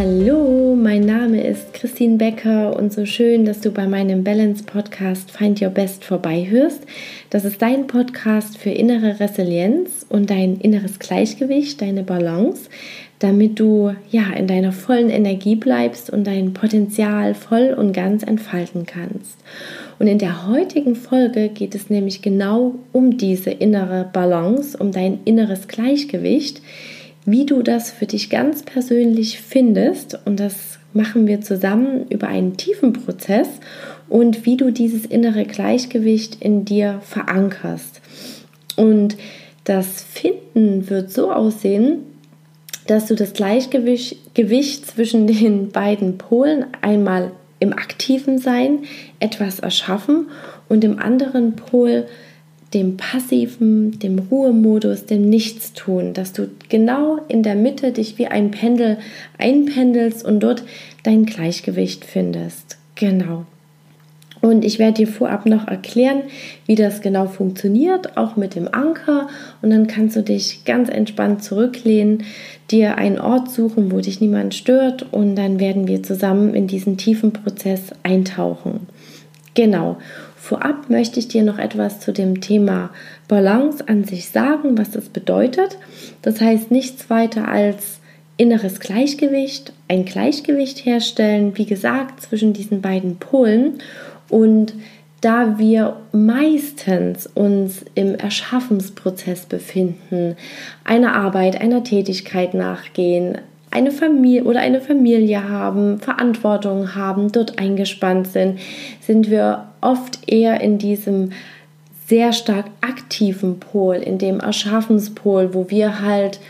Hallo, mein Name ist Christine Becker und so schön, dass du bei meinem Balance Podcast Find Your Best vorbeihörst. Das ist dein Podcast für innere Resilienz und dein inneres Gleichgewicht, deine Balance, damit du ja in deiner vollen Energie bleibst und dein Potenzial voll und ganz entfalten kannst. Und in der heutigen Folge geht es nämlich genau um diese innere Balance, um dein inneres Gleichgewicht, wie du das für dich ganz persönlich findest. Und das machen wir zusammen über einen tiefen Prozess und wie du dieses innere Gleichgewicht in dir verankerst. Und das Finden wird so aussehen, dass du das Gleichgewicht Gewicht zwischen den beiden Polen einmal im aktiven Sein etwas erschaffen und im anderen Pol dem passiven, dem Ruhemodus, dem Nichtstun, dass du genau in der Mitte dich wie ein Pendel einpendelst und dort dein Gleichgewicht findest. Genau. Und ich werde dir vorab noch erklären, wie das genau funktioniert, auch mit dem Anker. Und dann kannst du dich ganz entspannt zurücklehnen, dir einen Ort suchen, wo dich niemand stört. Und dann werden wir zusammen in diesen tiefen Prozess eintauchen. Genau. Vorab möchte ich dir noch etwas zu dem Thema Balance an sich sagen, was das bedeutet. Das heißt nichts weiter als inneres Gleichgewicht, ein Gleichgewicht herstellen, wie gesagt, zwischen diesen beiden Polen. Und da wir meistens uns im Erschaffensprozess befinden, einer Arbeit, einer Tätigkeit nachgehen, eine Familie oder eine Familie haben, Verantwortung haben, dort eingespannt sind, sind wir oft eher in diesem sehr stark aktiven Pol, in dem Erschaffenspol, wo wir halt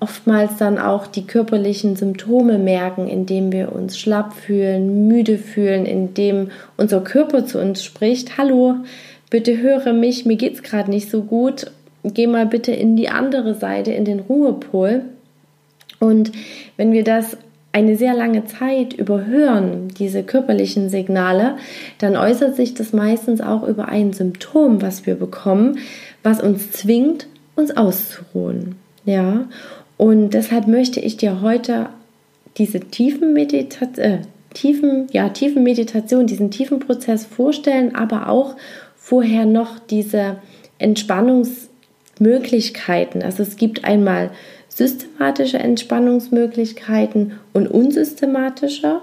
oftmals dann auch die körperlichen Symptome merken, indem wir uns schlapp fühlen, müde fühlen, indem unser Körper zu uns spricht, hallo, bitte höre mich, mir geht's gerade nicht so gut, geh mal bitte in die andere Seite, in den Ruhepol. Und wenn wir das eine sehr lange Zeit überhören, diese körperlichen Signale, dann äußert sich das meistens auch über ein Symptom, was wir bekommen, was uns zwingt, uns auszuruhen. Ja, und deshalb möchte ich dir heute diese tiefen Meditation, äh, tiefen, ja, tiefen Meditation, diesen tiefen Prozess vorstellen, aber auch vorher noch diese Entspannungsmöglichkeiten. Also es gibt einmal systematische Entspannungsmöglichkeiten und unsystematische.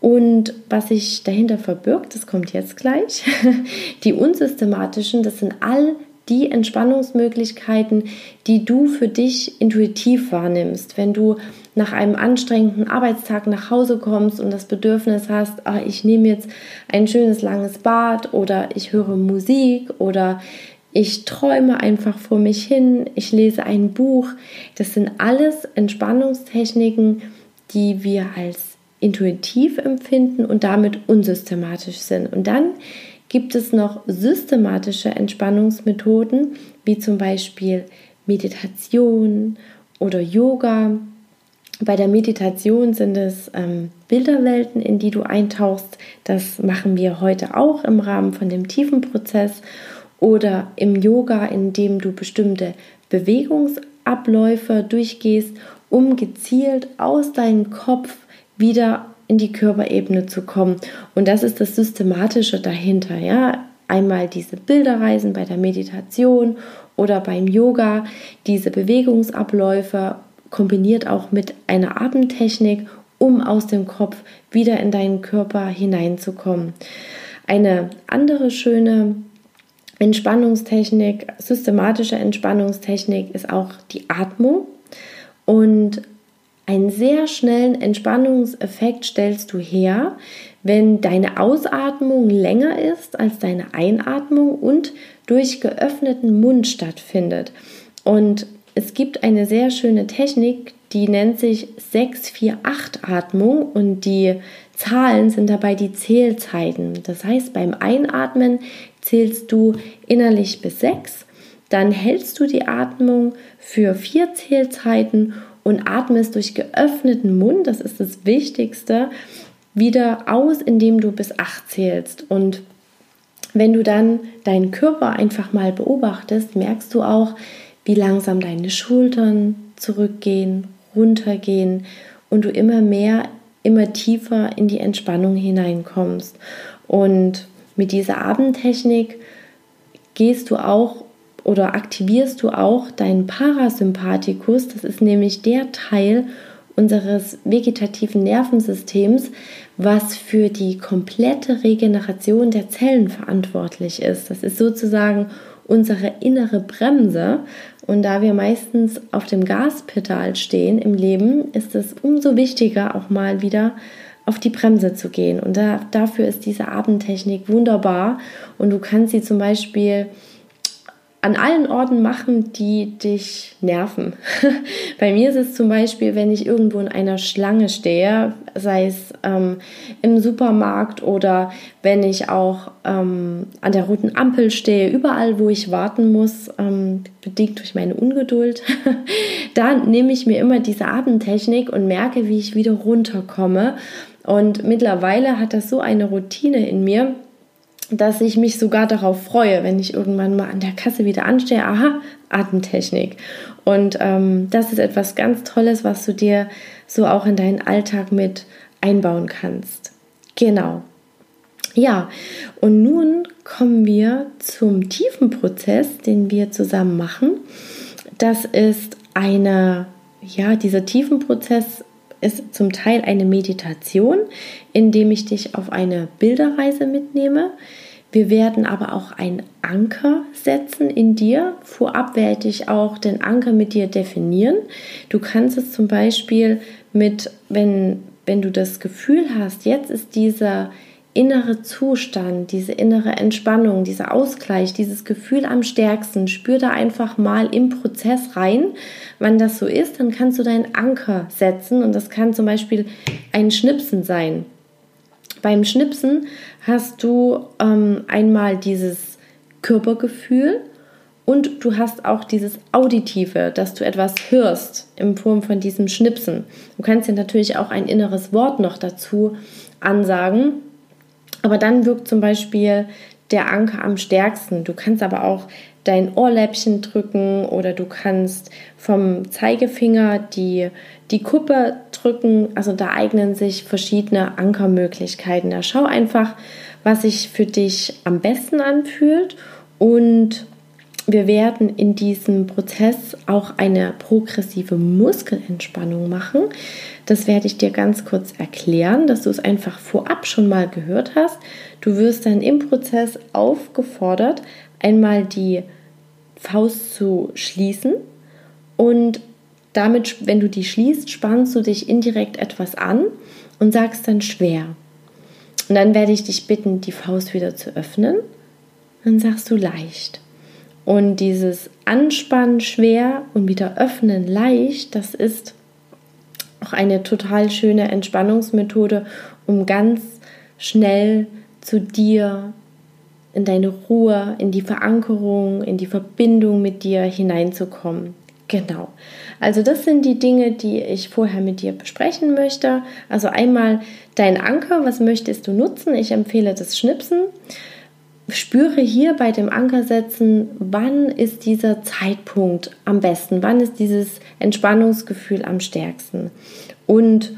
Und was sich dahinter verbirgt, das kommt jetzt gleich. Die unsystematischen, das sind all die Entspannungsmöglichkeiten, die du für dich intuitiv wahrnimmst. Wenn du nach einem anstrengenden Arbeitstag nach Hause kommst und das Bedürfnis hast, ach, ich nehme jetzt ein schönes langes Bad oder ich höre Musik oder ich träume einfach vor mich hin, ich lese ein Buch. Das sind alles Entspannungstechniken, die wir als intuitiv empfinden und damit unsystematisch sind. Und dann gibt es noch systematische Entspannungsmethoden, wie zum Beispiel Meditation oder Yoga. Bei der Meditation sind es ähm, Bilderwelten, in die du eintauchst. Das machen wir heute auch im Rahmen von dem tiefen Prozess oder im Yoga, in dem du bestimmte Bewegungsabläufe durchgehst, um gezielt aus deinem Kopf wieder in die Körperebene zu kommen. Und das ist das Systematische dahinter, ja. Einmal diese Bilderreisen bei der Meditation oder beim Yoga, diese Bewegungsabläufe kombiniert auch mit einer Atemtechnik, um aus dem Kopf wieder in deinen Körper hineinzukommen. Eine andere schöne Entspannungstechnik, systematische Entspannungstechnik ist auch die Atmung. Und einen sehr schnellen Entspannungseffekt stellst du her, wenn deine Ausatmung länger ist als deine Einatmung und durch geöffneten Mund stattfindet. Und es gibt eine sehr schöne Technik, die nennt sich 648-Atmung und die Zahlen sind dabei die Zählzeiten. Das heißt, beim Einatmen zählst du innerlich bis 6, dann hältst du die Atmung für vier Zählzeiten und atmest durch geöffneten Mund, das ist das Wichtigste, wieder aus, indem du bis 8 zählst. Und wenn du dann deinen Körper einfach mal beobachtest, merkst du auch, wie langsam deine Schultern zurückgehen, runtergehen und du immer mehr, immer tiefer in die Entspannung hineinkommst. Und mit dieser Abendtechnik gehst du auch oder aktivierst du auch deinen Parasympathikus. Das ist nämlich der Teil unseres vegetativen Nervensystems, was für die komplette Regeneration der Zellen verantwortlich ist. Das ist sozusagen unsere innere Bremse. Und da wir meistens auf dem Gaspedal stehen im Leben, ist es umso wichtiger, auch mal wieder auf die Bremse zu gehen. Und da, dafür ist diese Abendtechnik wunderbar. Und du kannst sie zum Beispiel an allen Orten machen, die dich nerven. Bei mir ist es zum Beispiel, wenn ich irgendwo in einer Schlange stehe, sei es ähm, im Supermarkt oder wenn ich auch ähm, an der roten Ampel stehe, überall, wo ich warten muss, ähm, bedingt durch meine Ungeduld, da nehme ich mir immer diese Abendtechnik und merke, wie ich wieder runterkomme. Und mittlerweile hat das so eine Routine in mir, dass ich mich sogar darauf freue, wenn ich irgendwann mal an der Kasse wieder anstehe. Aha, Atemtechnik. Und ähm, das ist etwas ganz Tolles, was du dir so auch in deinen Alltag mit einbauen kannst. Genau. Ja, und nun kommen wir zum tiefen Prozess, den wir zusammen machen. Das ist eine, ja, dieser tiefen Prozess ist zum Teil eine Meditation, indem ich dich auf eine Bilderreise mitnehme. Wir werden aber auch einen Anker setzen in dir. Vorab werde ich auch den Anker mit dir definieren. Du kannst es zum Beispiel mit, wenn, wenn du das Gefühl hast, jetzt ist dieser innere Zustand, diese innere Entspannung, dieser Ausgleich, dieses Gefühl am stärksten, spür da einfach mal im Prozess rein. Wenn das so ist, dann kannst du deinen Anker setzen und das kann zum Beispiel ein Schnipsen sein. Beim Schnipsen hast du ähm, einmal dieses Körpergefühl und du hast auch dieses Auditive, dass du etwas hörst in Form von diesem Schnipsen. Du kannst dir natürlich auch ein inneres Wort noch dazu ansagen aber dann wirkt zum Beispiel der Anker am stärksten. Du kannst aber auch dein Ohrläppchen drücken oder du kannst vom Zeigefinger die, die Kuppe drücken. Also da eignen sich verschiedene Ankermöglichkeiten. Da schau einfach, was sich für dich am besten anfühlt und wir werden in diesem Prozess auch eine progressive Muskelentspannung machen. Das werde ich dir ganz kurz erklären, dass du es einfach vorab schon mal gehört hast. Du wirst dann im Prozess aufgefordert, einmal die Faust zu schließen und damit, wenn du die schließt, spannst du dich indirekt etwas an und sagst dann schwer. Und dann werde ich dich bitten, die Faust wieder zu öffnen. Dann sagst du leicht. Und dieses Anspannen schwer und wieder öffnen leicht, das ist auch eine total schöne Entspannungsmethode, um ganz schnell zu dir in deine Ruhe, in die Verankerung, in die Verbindung mit dir hineinzukommen. Genau. Also das sind die Dinge, die ich vorher mit dir besprechen möchte. Also einmal dein Anker, was möchtest du nutzen? Ich empfehle das Schnipsen spüre hier bei dem Ankersetzen, wann ist dieser Zeitpunkt am besten, wann ist dieses Entspannungsgefühl am stärksten. Und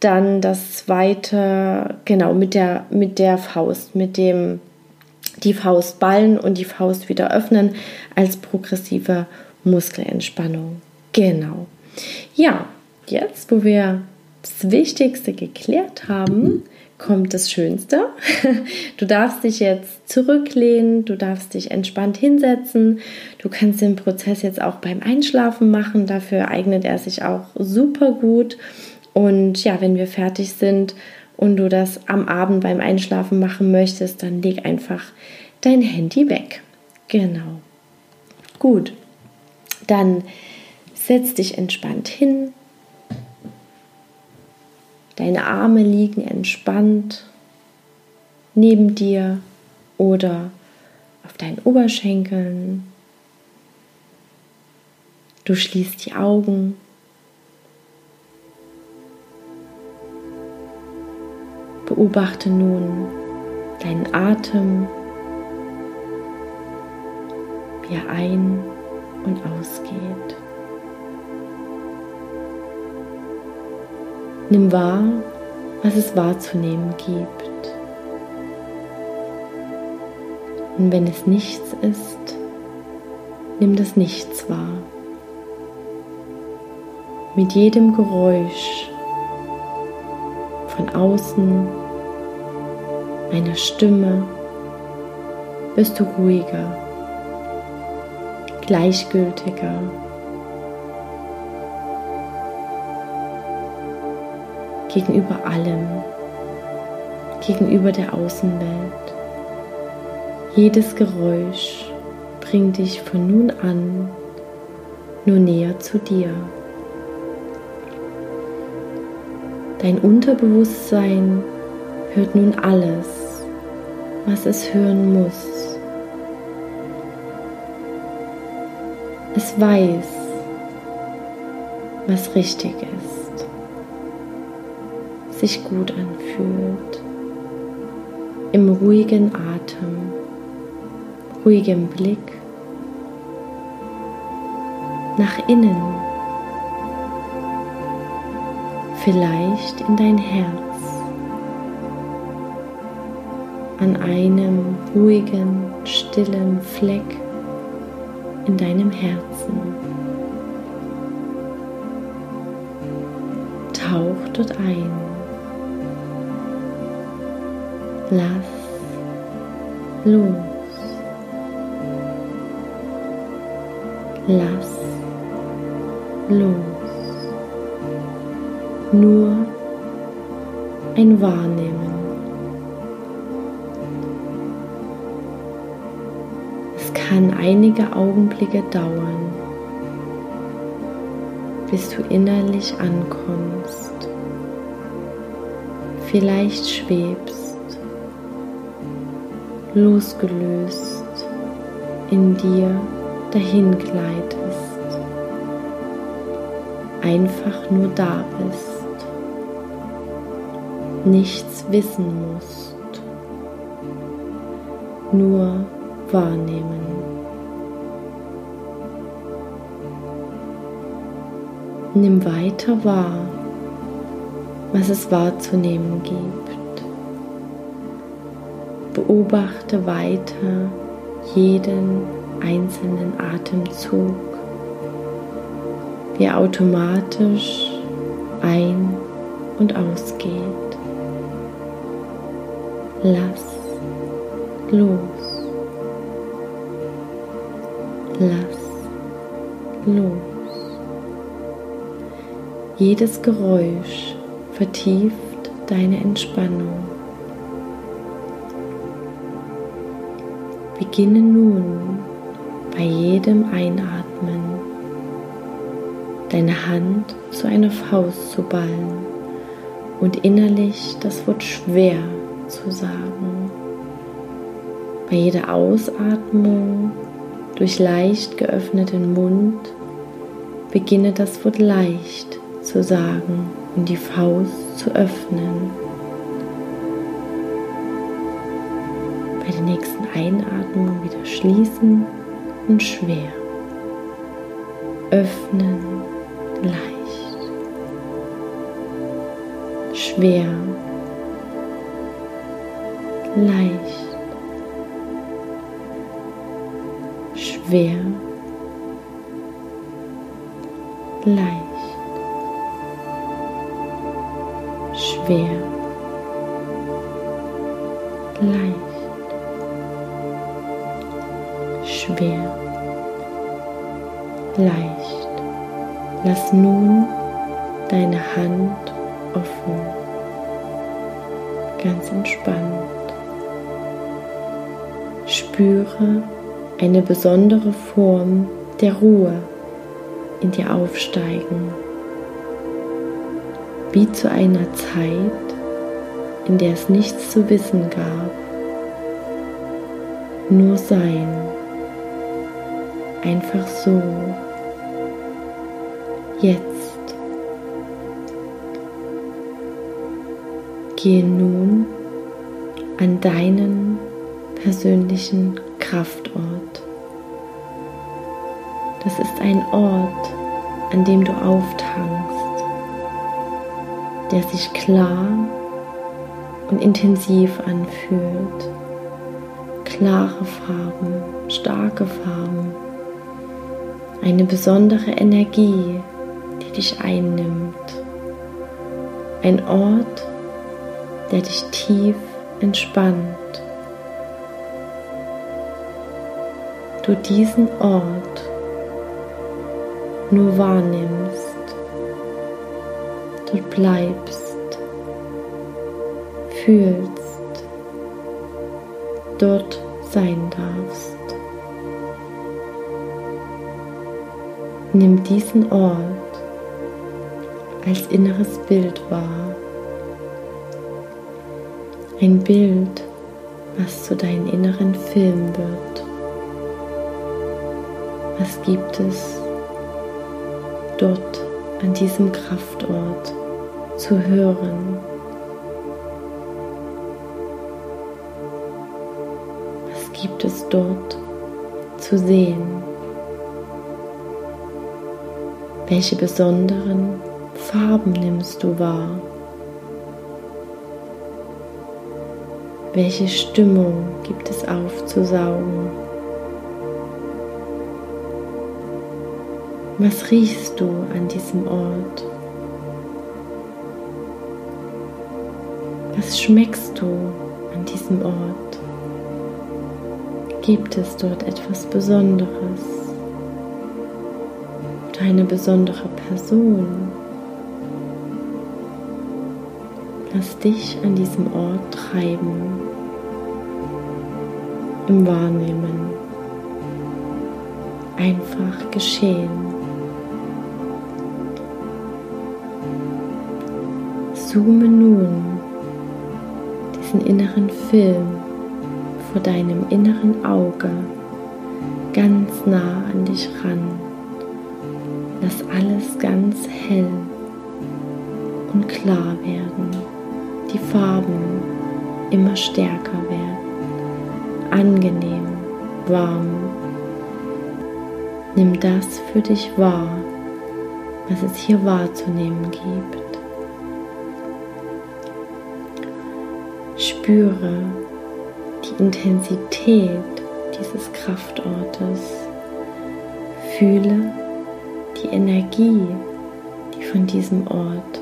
dann das zweite, genau, mit der, mit der Faust, mit dem die Faust ballen und die Faust wieder öffnen als progressive Muskelentspannung. Genau. Ja, jetzt, wo wir das Wichtigste geklärt haben, kommt das Schönste. Du darfst dich jetzt zurücklehnen, du darfst dich entspannt hinsetzen. Du kannst den Prozess jetzt auch beim Einschlafen machen. Dafür eignet er sich auch super gut. Und ja, wenn wir fertig sind und du das am Abend beim Einschlafen machen möchtest, dann leg einfach dein Handy weg. Genau. Gut. Dann setz dich entspannt hin, Deine Arme liegen entspannt neben dir oder auf deinen Oberschenkeln. Du schließt die Augen. Beobachte nun deinen Atem, wie er ein- und ausgeht. Nimm wahr, was es wahrzunehmen gibt. Und wenn es nichts ist, nimm das Nichts wahr. Mit jedem Geräusch von außen, einer Stimme, wirst du ruhiger, gleichgültiger. Gegenüber allem, gegenüber der Außenwelt. Jedes Geräusch bringt dich von nun an nur näher zu dir. Dein Unterbewusstsein hört nun alles, was es hören muss. Es weiß, was richtig ist, sich gut anfühlt, im ruhigen Atem, ruhigem Blick nach innen vielleicht in dein Herz, an einem ruhigen, stillen Fleck in deinem Herzen. Tauch dort ein. Lass los. Lass los nur ein Wahrnehmen. Es kann einige Augenblicke dauern, bis du innerlich ankommst. Vielleicht schwebst, losgelöst in dir dahin gleitest, einfach nur da bist nichts wissen musst, nur wahrnehmen. Nimm weiter wahr, was es wahrzunehmen gibt. Beobachte weiter jeden einzelnen Atemzug, wie er automatisch ein- und ausgeht. Lass los. Lass los. Jedes Geräusch vertieft deine Entspannung. Beginne nun bei jedem Einatmen deine Hand zu einer Faust zu ballen und innerlich das Wort schwer zu sagen. Bei jeder Ausatmung durch leicht geöffneten Mund beginne das Wort leicht zu sagen und die Faust zu öffnen. Einatmung wieder schließen und schwer. Öffnen leicht. Schwer. Leicht, schwer, leicht, schwer, leicht. Lass nun deine Hand offen, ganz entspannt. Spüre eine besondere Form der Ruhe in dir aufsteigen, wie zu einer Zeit, in der es nichts zu wissen gab, nur sein, einfach so, jetzt. Gehe nun an deinen persönlichen Kraftort. Das ist ein Ort, an dem du auftankst. der sich klar und intensiv anfühlt. Klare Farben, starke Farben, eine besondere Energie, dich einnimmt. Ein Ort, der dich tief entspannt. Du diesen Ort nur wahrnimmst, dort bleibst, fühlst, dort sein darfst. Nimm diesen Ort als inneres Bild wahr. Ein Bild, was zu deinem inneren Film wird. Was gibt es dort an diesem Kraftort zu hören? Was gibt es dort zu sehen? Welche besonderen Farben nimmst du wahr? Welche Stimmung gibt es aufzusaugen? Was riechst du an diesem Ort? Was schmeckst du an diesem Ort? Gibt es dort etwas Besonderes? Deine besondere Person? Lass dich an diesem Ort treiben, im Wahrnehmen, einfach geschehen. Zoome nun diesen inneren Film vor deinem inneren Auge ganz nah an dich ran. Lass alles ganz hell und klar werden die Farben immer stärker werden, angenehm, warm. Nimm das für dich wahr, was es hier wahrzunehmen gibt. Spüre die Intensität dieses Kraftortes. Fühle die Energie, die von diesem Ort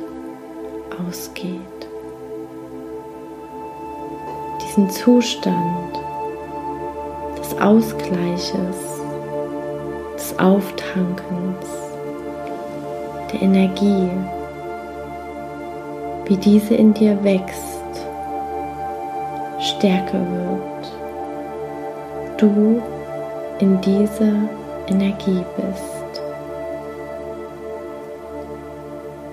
ausgeht. Diesen Zustand des Ausgleiches, des Auftankens, der Energie, wie diese in dir wächst, stärker wird, du in dieser Energie bist.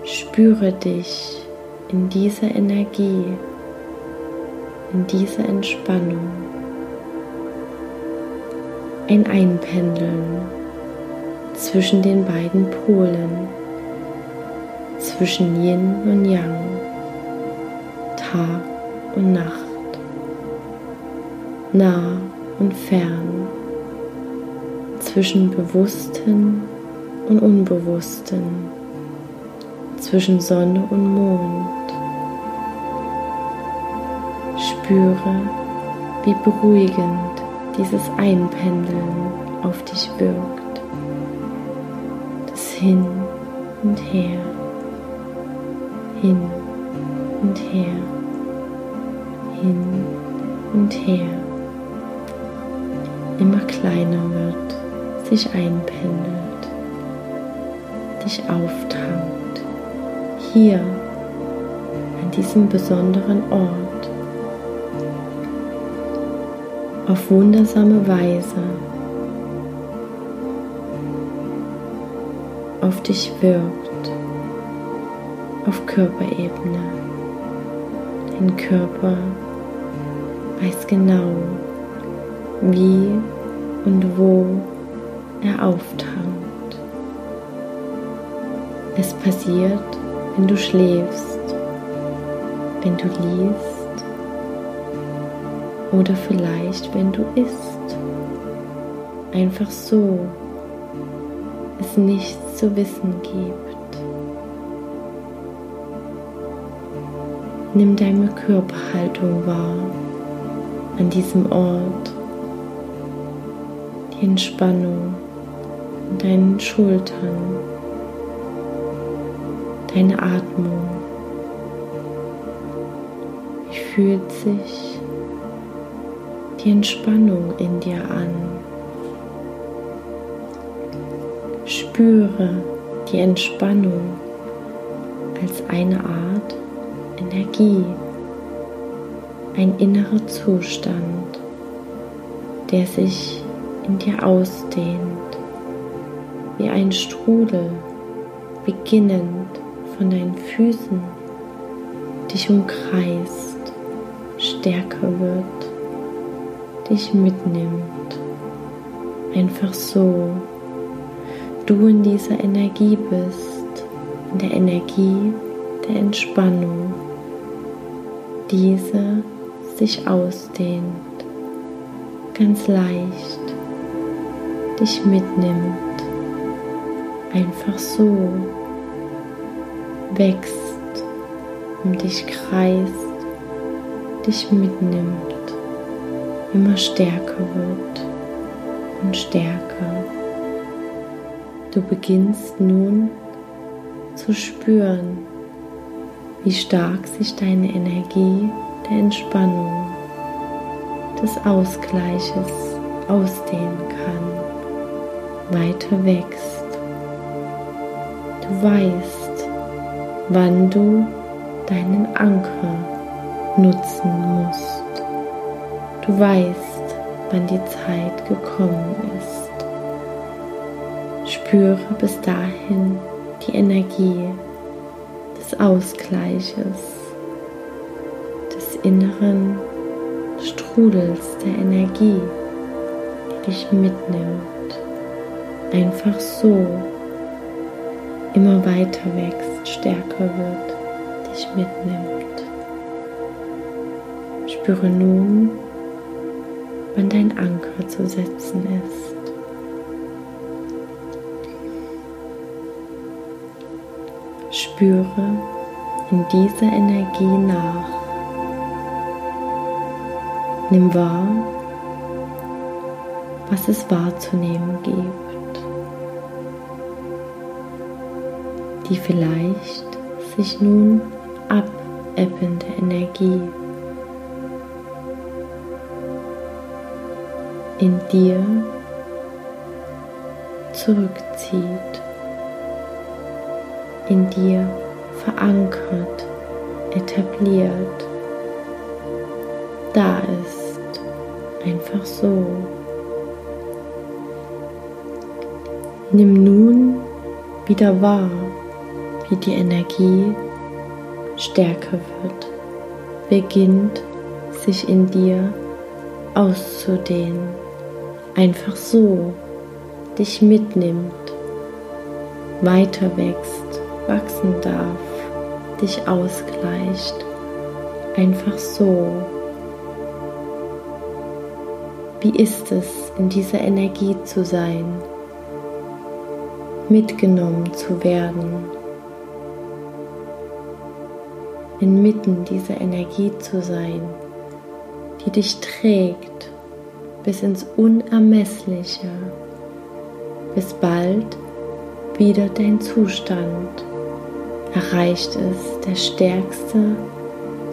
Spüre dich in dieser Energie in diese Entspannung, ein Einpendeln zwischen den beiden Polen, zwischen Yin und Yang, Tag und Nacht, nah und fern, zwischen Bewussten und Unbewussten, zwischen Sonne und Mond Spüre, wie beruhigend dieses Einpendeln auf dich wirkt. Das Hin und Her, hin und her, hin und her. Immer kleiner wird, sich einpendelt, dich auftankt, hier an diesem besonderen Ort auf wundersame Weise auf dich wirkt, auf Körperebene. Dein Körper weiß genau, wie und wo er auftankt. Es passiert, wenn du schläfst, wenn du liest, oder vielleicht, wenn du isst. Einfach so es nichts zu wissen gibt. Nimm deine Körperhaltung wahr an diesem Ort, die Entspannung in deinen Schultern, deine Atmung. Wie fühlt sich die Entspannung in dir an? Spüre die Entspannung als eine Art Energie, ein innerer Zustand, der sich in dir ausdehnt, wie ein Strudel, beginnend von deinen Füßen, dich umkreist, stärker wird, dich mitnimmt, einfach so, du in dieser Energie bist, in der Energie der Entspannung diese sich ausdehnt, ganz leicht dich mitnimmt, einfach so wächst, um dich kreist, dich mitnimmt, immer stärker wird und stärker. Du beginnst nun zu spüren, wie stark sich deine Energie der Entspannung, des Ausgleiches ausdehnen kann, weiter wächst. Du weißt, wann du deinen Anker nutzen musst. Du weißt, wann die Zeit gekommen ist. Spüre bis dahin die Energie Ausgleiches, des inneren Strudels der Energie, die dich mitnimmt, einfach so immer weiter wächst, stärker wird, dich mitnimmt. Spüre nun, wann dein Anker zu setzen ist. Spüre in dieser Energie nach. Nimm wahr, was es wahrzunehmen gibt. Die vielleicht sich nun abebbende Energie in dir zurückzieht in dir verankert, etabliert, da ist, einfach so. Nimm nun wieder wahr, wie die Energie stärker wird, beginnt sich in dir auszudehnen, einfach so dich mitnimmt, weiter wächst wachsen darf, dich ausgleicht, einfach so. Wie ist es, in dieser Energie zu sein, mitgenommen zu werden, inmitten dieser Energie zu sein, die dich trägt bis ins Unermessliche, bis bald wieder dein Zustand erreicht es der stärkste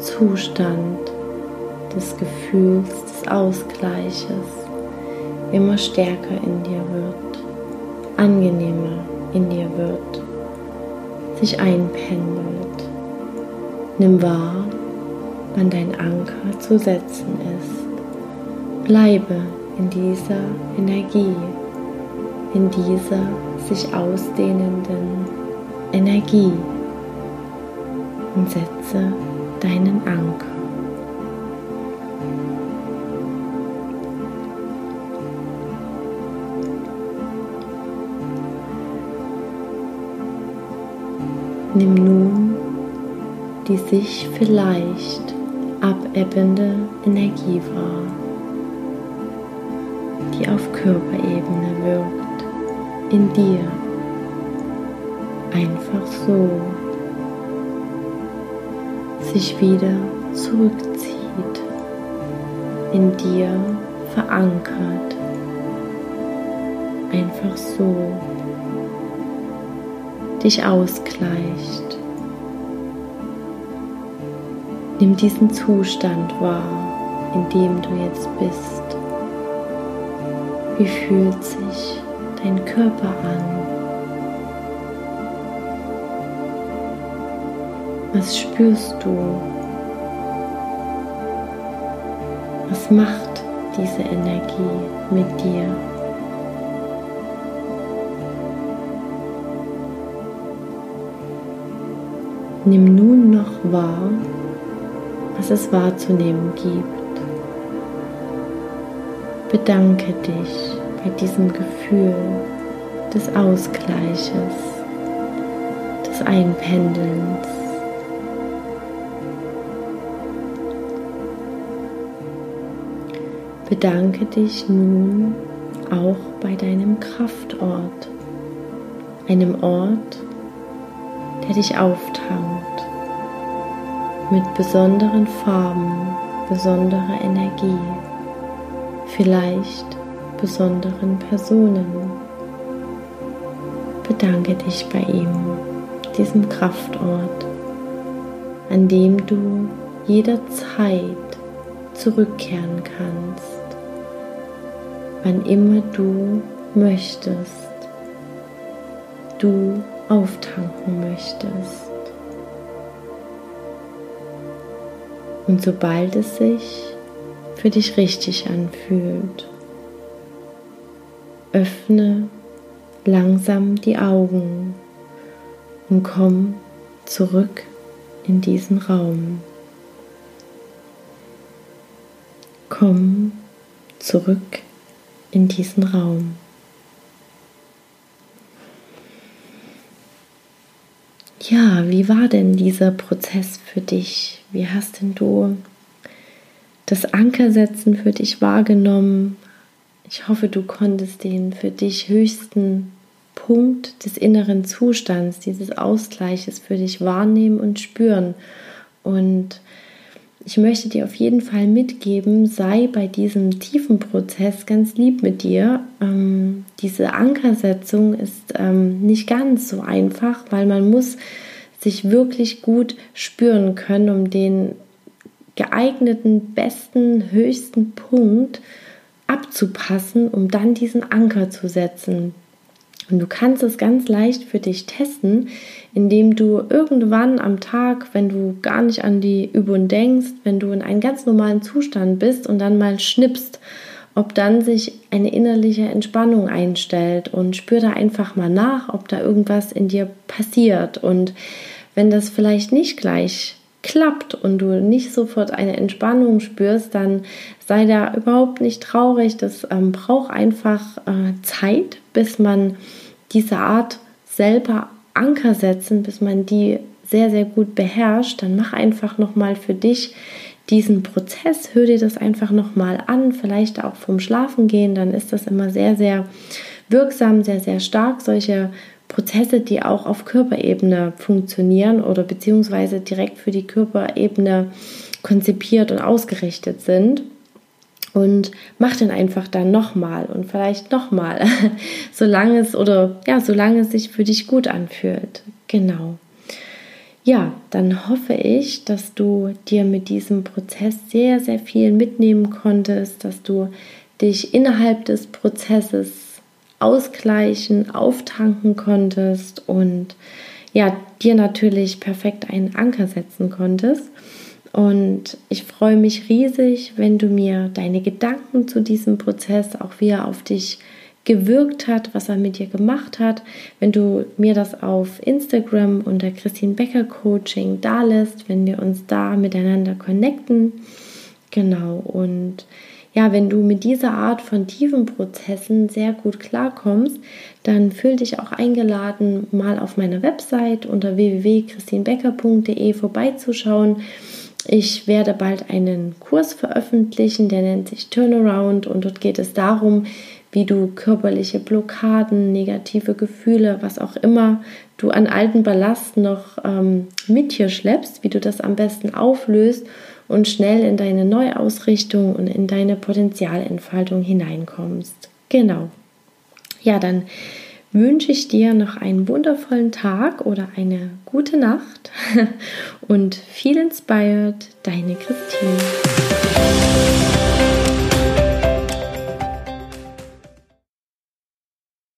Zustand des Gefühls des Ausgleiches immer stärker in dir wird, angenehmer in dir wird, sich einpendelt. Nimm wahr, wann dein Anker zu setzen ist. Bleibe in dieser Energie, in dieser sich ausdehnenden Energie und setze deinen Anker. Nimm nun die sich vielleicht abebbende Energie wahr, die auf Körperebene wirkt, in dir, einfach so. Sich wieder zurückzieht, in dir verankert, einfach so. Dich ausgleicht. Nimm diesen Zustand wahr, in dem du jetzt bist. Wie fühlt sich dein Körper an? Was spürst du? Was macht diese Energie mit dir? Nimm nun noch wahr, was es wahrzunehmen gibt. Bedanke dich bei diesem Gefühl des Ausgleiches, des Einpendelns. Bedanke dich nun auch bei deinem Kraftort, einem Ort, der dich auftankt mit besonderen Farben, besonderer Energie vielleicht besonderen Personen. Bedanke dich bei ihm, diesem Kraftort, an dem du jederzeit zurückkehren kannst, wann immer du möchtest, du auftanken möchtest. Und sobald es sich für dich richtig anfühlt. Öffne langsam die Augen und komm zurück in diesen Raum. Komm zurück in diesen Raum. Ja, wie war denn dieser Prozess für dich? Wie hast denn du das Ankersetzen für dich wahrgenommen. Ich hoffe, du konntest den für dich höchsten Punkt des inneren Zustands, dieses Ausgleiches für dich wahrnehmen und spüren. Und ich möchte dir auf jeden Fall mitgeben, sei bei diesem tiefen Prozess ganz lieb mit dir. Ähm, diese Ankersetzung ist ähm, nicht ganz so einfach, weil man muss sich wirklich gut spüren können, um den geeigneten, besten, höchsten Punkt abzupassen, um dann diesen Anker zu setzen. Und du kannst es ganz leicht für dich testen, indem du irgendwann am Tag, wenn du gar nicht an die Übung denkst, wenn du in einem ganz normalen Zustand bist und dann mal schnippst, ob dann sich eine innerliche Entspannung einstellt und spür da einfach mal nach, ob da irgendwas in dir passiert. Und wenn das vielleicht nicht gleich klappt und du nicht sofort eine Entspannung spürst, dann sei da überhaupt nicht traurig. Das ähm, braucht einfach äh, Zeit, bis man diese Art selber Anker setzen, bis man die sehr, sehr gut beherrscht. Dann mach einfach nochmal für dich diesen Prozess, hör dir das einfach nochmal an, vielleicht auch vom Schlafen gehen, dann ist das immer sehr, sehr wirksam, sehr, sehr stark, solche Prozesse, die auch auf Körperebene funktionieren oder beziehungsweise direkt für die Körperebene konzipiert und ausgerichtet sind. Und mach den einfach dann nochmal und vielleicht nochmal, solange es oder ja, solange es sich für dich gut anfühlt. Genau. Ja, dann hoffe ich, dass du dir mit diesem Prozess sehr, sehr viel mitnehmen konntest, dass du dich innerhalb des Prozesses ausgleichen, auftanken konntest und ja, dir natürlich perfekt einen Anker setzen konntest. Und ich freue mich riesig, wenn du mir deine Gedanken zu diesem Prozess, auch wie er auf dich gewirkt hat, was er mit dir gemacht hat, wenn du mir das auf Instagram unter Christine Becker Coaching da lässt, wenn wir uns da miteinander connecten. Genau, und ja, wenn du mit dieser Art von tiefen Prozessen sehr gut klarkommst, dann fühl dich auch eingeladen, mal auf meiner Website unter www.christinbecker.de vorbeizuschauen. Ich werde bald einen Kurs veröffentlichen, der nennt sich Turnaround und dort geht es darum, wie du körperliche Blockaden, negative Gefühle, was auch immer du an alten Ballast noch ähm, mit hier schleppst, wie du das am besten auflöst und schnell in deine Neuausrichtung und in deine Potenzialentfaltung hineinkommst. Genau. Ja, dann wünsche ich dir noch einen wundervollen Tag oder eine gute Nacht und viel inspired, deine Christine.